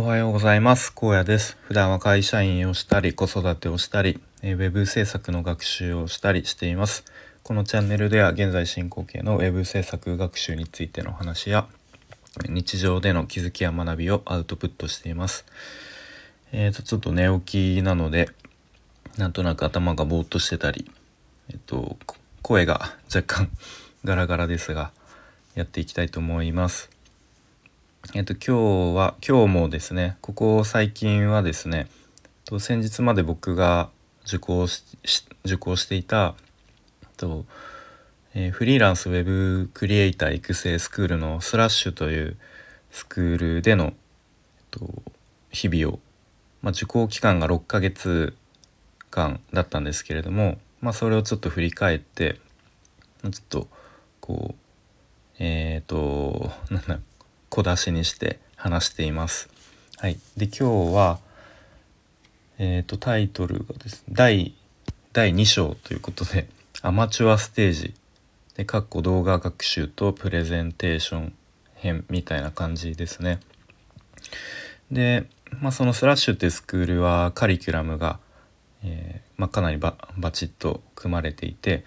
おはようございます。高野です。普段は会社員をしたり子育てをしたりウェブ制作の学習をしたりしています。このチャンネルでは現在進行形のウェブ制作学習についての話や日常での気づきや学びをアウトプットしています。えーとちょっと寝起きなのでなんとなく頭がぼーっとしてたりえっと声が若干 ガラガラですがやっていきたいと思います。えっと今日は今日もですねここ最近はですねと先日まで僕が受講し受講していたと、えー、フリーランスウェブクリエイター育成スクールのスラッシュというスクールでの、えっと、日々を、まあ、受講期間が6ヶ月間だったんですけれども、まあ、それをちょっと振り返ってちょっとこうえっ、ー、となんだ小出しにして話しています。はい、で今日は、えーと、タイトルがですね第第2章ということでアマチュアステージでかっこ動画学習とプレゼンテーション編みたいな感じですね。で、まあ、そのスラッシュってスクールはカリキュラムが、えー、まあ、かなりババチッと組まれていて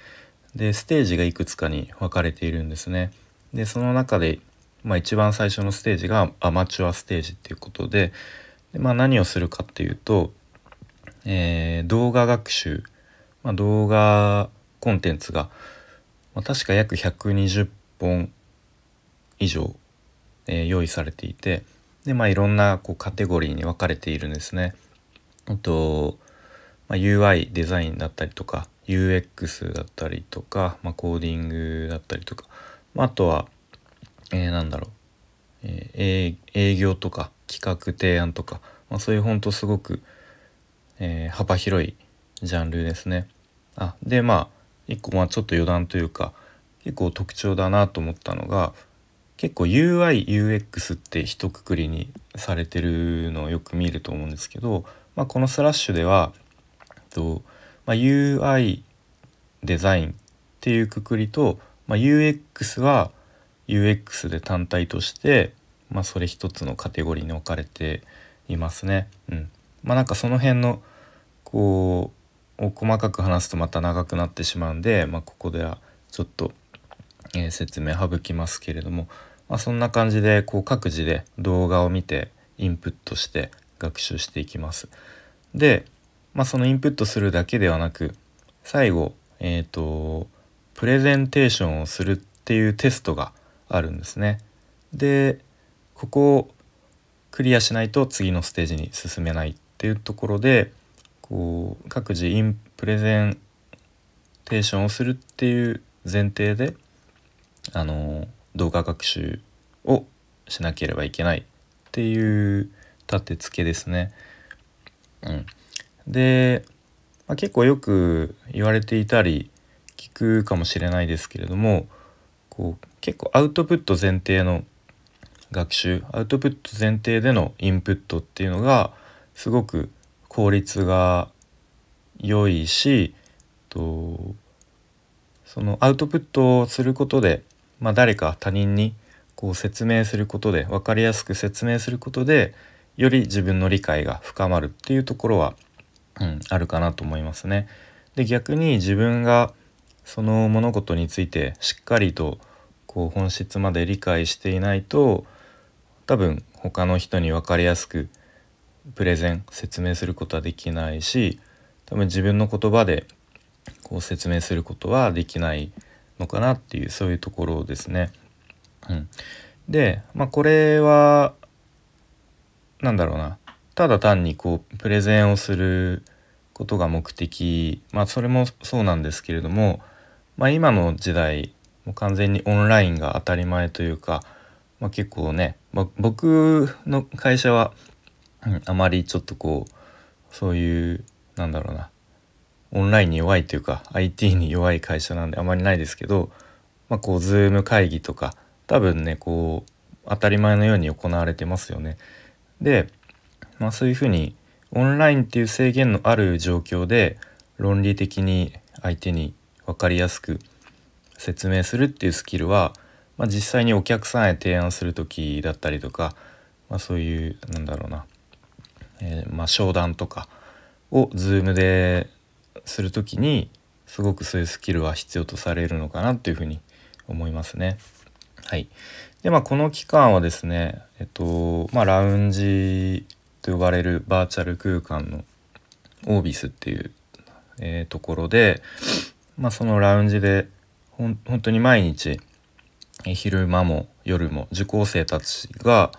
でステージがいくつかに分かれているんですね。でその中でまあ、一番最初のステージがアマチュアステージっていうことでで、まあ、何をするかっていうと、えー、動画学習、まあ、動画コンテンツが、まあ、確か約120本以上、えー、用意されていてで、まあ、いろんなこうカテゴリーに分かれているんですね。あと、まあ、UI デザインだったりとか UX だったりとか、まあ、コーディングだったりとか、まあ、あとはえー、なんだろう、えー、営業とか企画提案とか、まあ、そういうほんとすごく、えー、幅広いジャンルですね。あでまあ一個まあちょっと余談というか結構特徴だなと思ったのが結構 UIUX って一括りにされてるのをよく見ると思うんですけど、まあ、このスラッシュではと、まあ、UI デザインっていうくくりと、まあ、UX は UX で単体として、まあ、それ一つのカテゴリーに置かれていますね。うん、まあなんかその辺のこう細かく話すとまた長くなってしまうんで、まあ、ここではちょっと、えー、説明省きますけれども、まあ、そんな感じでこう各自で動画を見てインプットして学習していきます。で、まあ、そのインプットするだけではなく最後、えーとプレゼンテーションをするっていうテストがあるんですね。でここをクリアしないと次のステージに進めないっていうところでこう各自インプレゼンテーションをするっていう前提であの動画学習をしなければいけないっていう立て付けですね。うん、で、まあ、結構よく言われていたり聞くかもしれないですけれどもこう結構アウトプット前提の学習アウトプット前提でのインプットっていうのがすごく効率が良いしとそのアウトプットをすることで、まあ、誰か他人にこう説明することで分かりやすく説明することでより自分の理解が深まるっていうところは、うん、あるかなと思いますね。で逆に自分がその物事についてしっかりとこう本質まで理解していないと多分他の人に分かりやすくプレゼン説明することはできないし多分自分の言葉でこう説明することはできないのかなっていうそういうところですね。うん、で、まあ、これは何だろうな。ただ単にこうプレゼンをすることが目的。まあそれもそうなんですけれどもまあ、今の時代もう完全にオンラインが当たり前というか、まあ、結構ね、ま、僕の会社は、うん、あまりちょっとこうそういうなんだろうなオンラインに弱いというか IT に弱い会社なんであまりないですけど、まあ、こう Zoom 会議とか多分ねこう当たり前のように行われてますよね。で、まあ、そういうふうにオンラインっていう制限のある状況で論理的に相手に分かりやすく説明するっていうスキルは、まあ、実際にお客さんへ提案する時だったりとか、まあ、そういうなんだろうなまあ、商談とかを Zoom でする時にすごくそういうスキルは必要とされるのかなっていうふうに思いますね。はい、でまあこの期間はですねえっとまあラウンジと呼ばれるバーチャル空間のオービスっていう、えー、ところで、まあ、そのラウンジでほん本当に毎日昼間も夜も受講生たちが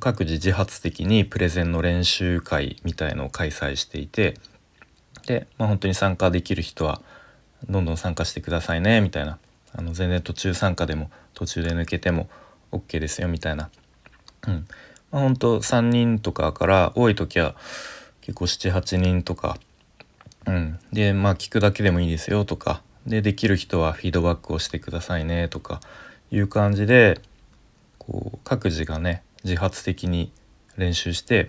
各自自発的にプレゼンの練習会みたいのを開催していてで、まあ、本当に参加できる人はどんどん参加してくださいねみたいな。あの全然途中参加でも途中で抜けても OK ですよみたいな、うん。まあ、本当3人とかから多い時は結構78人とか、うん、でまあ聞くだけでもいいですよとかでできる人はフィードバックをしてくださいねとかいう感じでこう各自がね自発的に練習して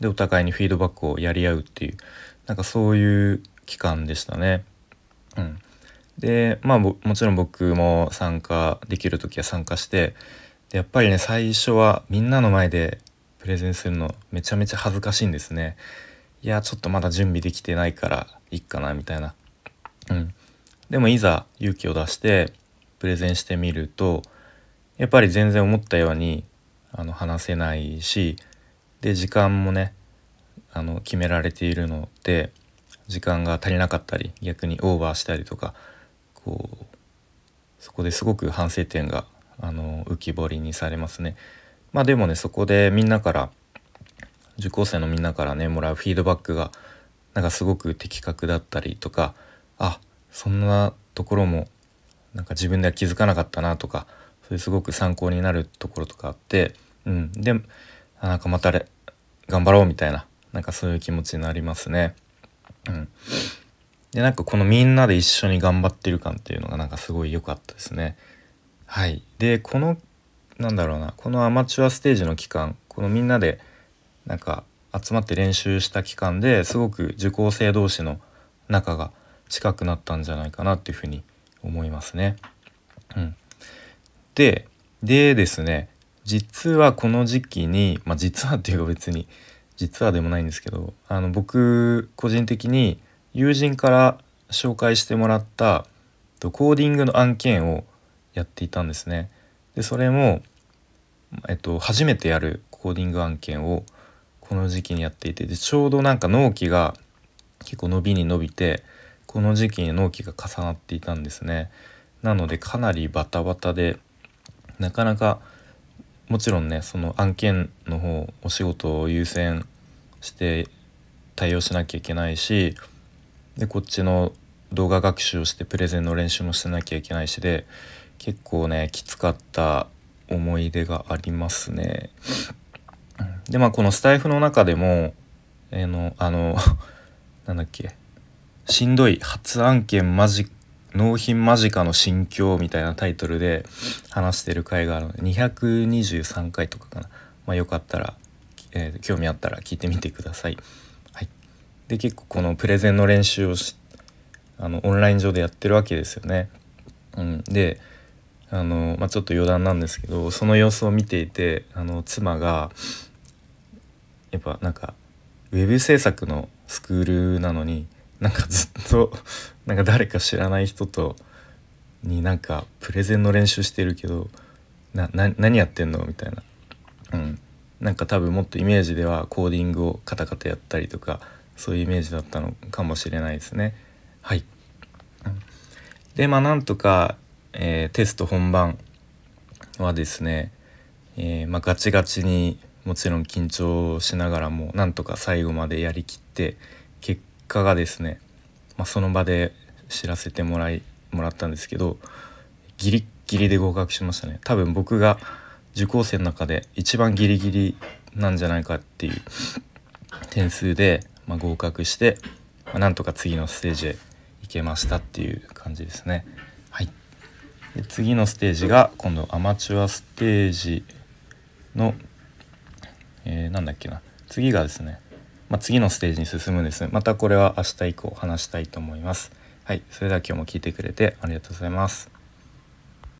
でお互いにフィードバックをやり合うっていうなんかそういう期間でしたね。うん、でまあもちろん僕も参加できる時は参加してでやっぱりね最初はみんなの前でプレゼンするのめちゃめちゃ恥ずかしいんですね。いやちょっとまだ準備できてないからいっかなみたいな。うん、でもいざ勇気を出してプレゼンしてみるとやっぱり全然思ったようにあの話せないしで時間もねあの決められているので時間が足りなかったり逆にオーバーしたりとかこうそこですごく反省点があの浮き彫りにされますね。まあでもねそこでみんなから受講生のみんなからねもらうフィードバックがなんかすごく的確だったりとかあそんなところもなんか自分では気づかなかったなとかそれすごく参考になるところとかあって、うん、でなんかまた頑張ろうみたいななんかそういう気持ちになりますね。うん、でなんかこのみんなで一緒に頑張ってる感っていうのがなんかすごい良かったですね。はい、でこのなんだろうなこのアマチュアステージの期間このみんなでなんか集まって練習した期間ですごく受講生同士の仲が近くなったんじゃないかなっていうふうに思いますね。うん、ででですね実はこの時期にまあ実はっていうか別に実はでもないんですけどあの僕個人的に友人から紹介してもらったコーディングの案件をやっていたんですね。でそれも、えっと、初めてやるコーディング案件をこの時期にやっていてでちょうどなんか納期が結構伸びに伸びてこの時期に納期が重なっていたんですね。なのでかなりバタバタでなかなかもちろんねその案件の方お仕事を優先して対応しなきゃいけないしでこっちの動画学習をしてプレゼンの練習もしてなきゃいけないしで結構ねきつかった思い出がありますね。でまあこのスタイフの中でも、えー、のあの なんだっけしんどい初案件間近納品間近の心境みたいなタイトルで話してる回があるので223回とかかな、まあ、よかったら、えー、興味あったら聞いてみてください。はい、で結構このプレゼンの練習をしあのオンライン上でやってるわけですよね。うん、であの、まあ、ちょっと余談なんですけどその様子を見ていてあの妻がやっぱなんかウェブ制作のスクールなのになんかずっとなんか誰か知らない人とになんかプレゼンの練習してるけどなな何やってんのみたいな、うん、なんか多分もっとイメージではコーディングをカタカタやったりとかそういうイメージだったのかもしれないですね。はい、でまあなんとか、えー、テスト本番はですね、えー、まあ、ガチガチにもちろん緊張しながらもなんとか最後までやりきって結果がですね、まあ、その場で知らせてもらいもらったんですけどギリッギリで合格しましたね多分僕が受講生の中で一番ギリギリなんじゃないかっていう 点数で、まあ、合格して、まあ、なんとか次のステージへ行けましたっていう感じですね。はい、で次のステージが今度アマチュアステージの、えー、なんだっけな。次がですね。まあ、次のステージに進むんですまたこれは明日以降話したいと思います。はい。それでは今日も聞いてくれてありがとうございます。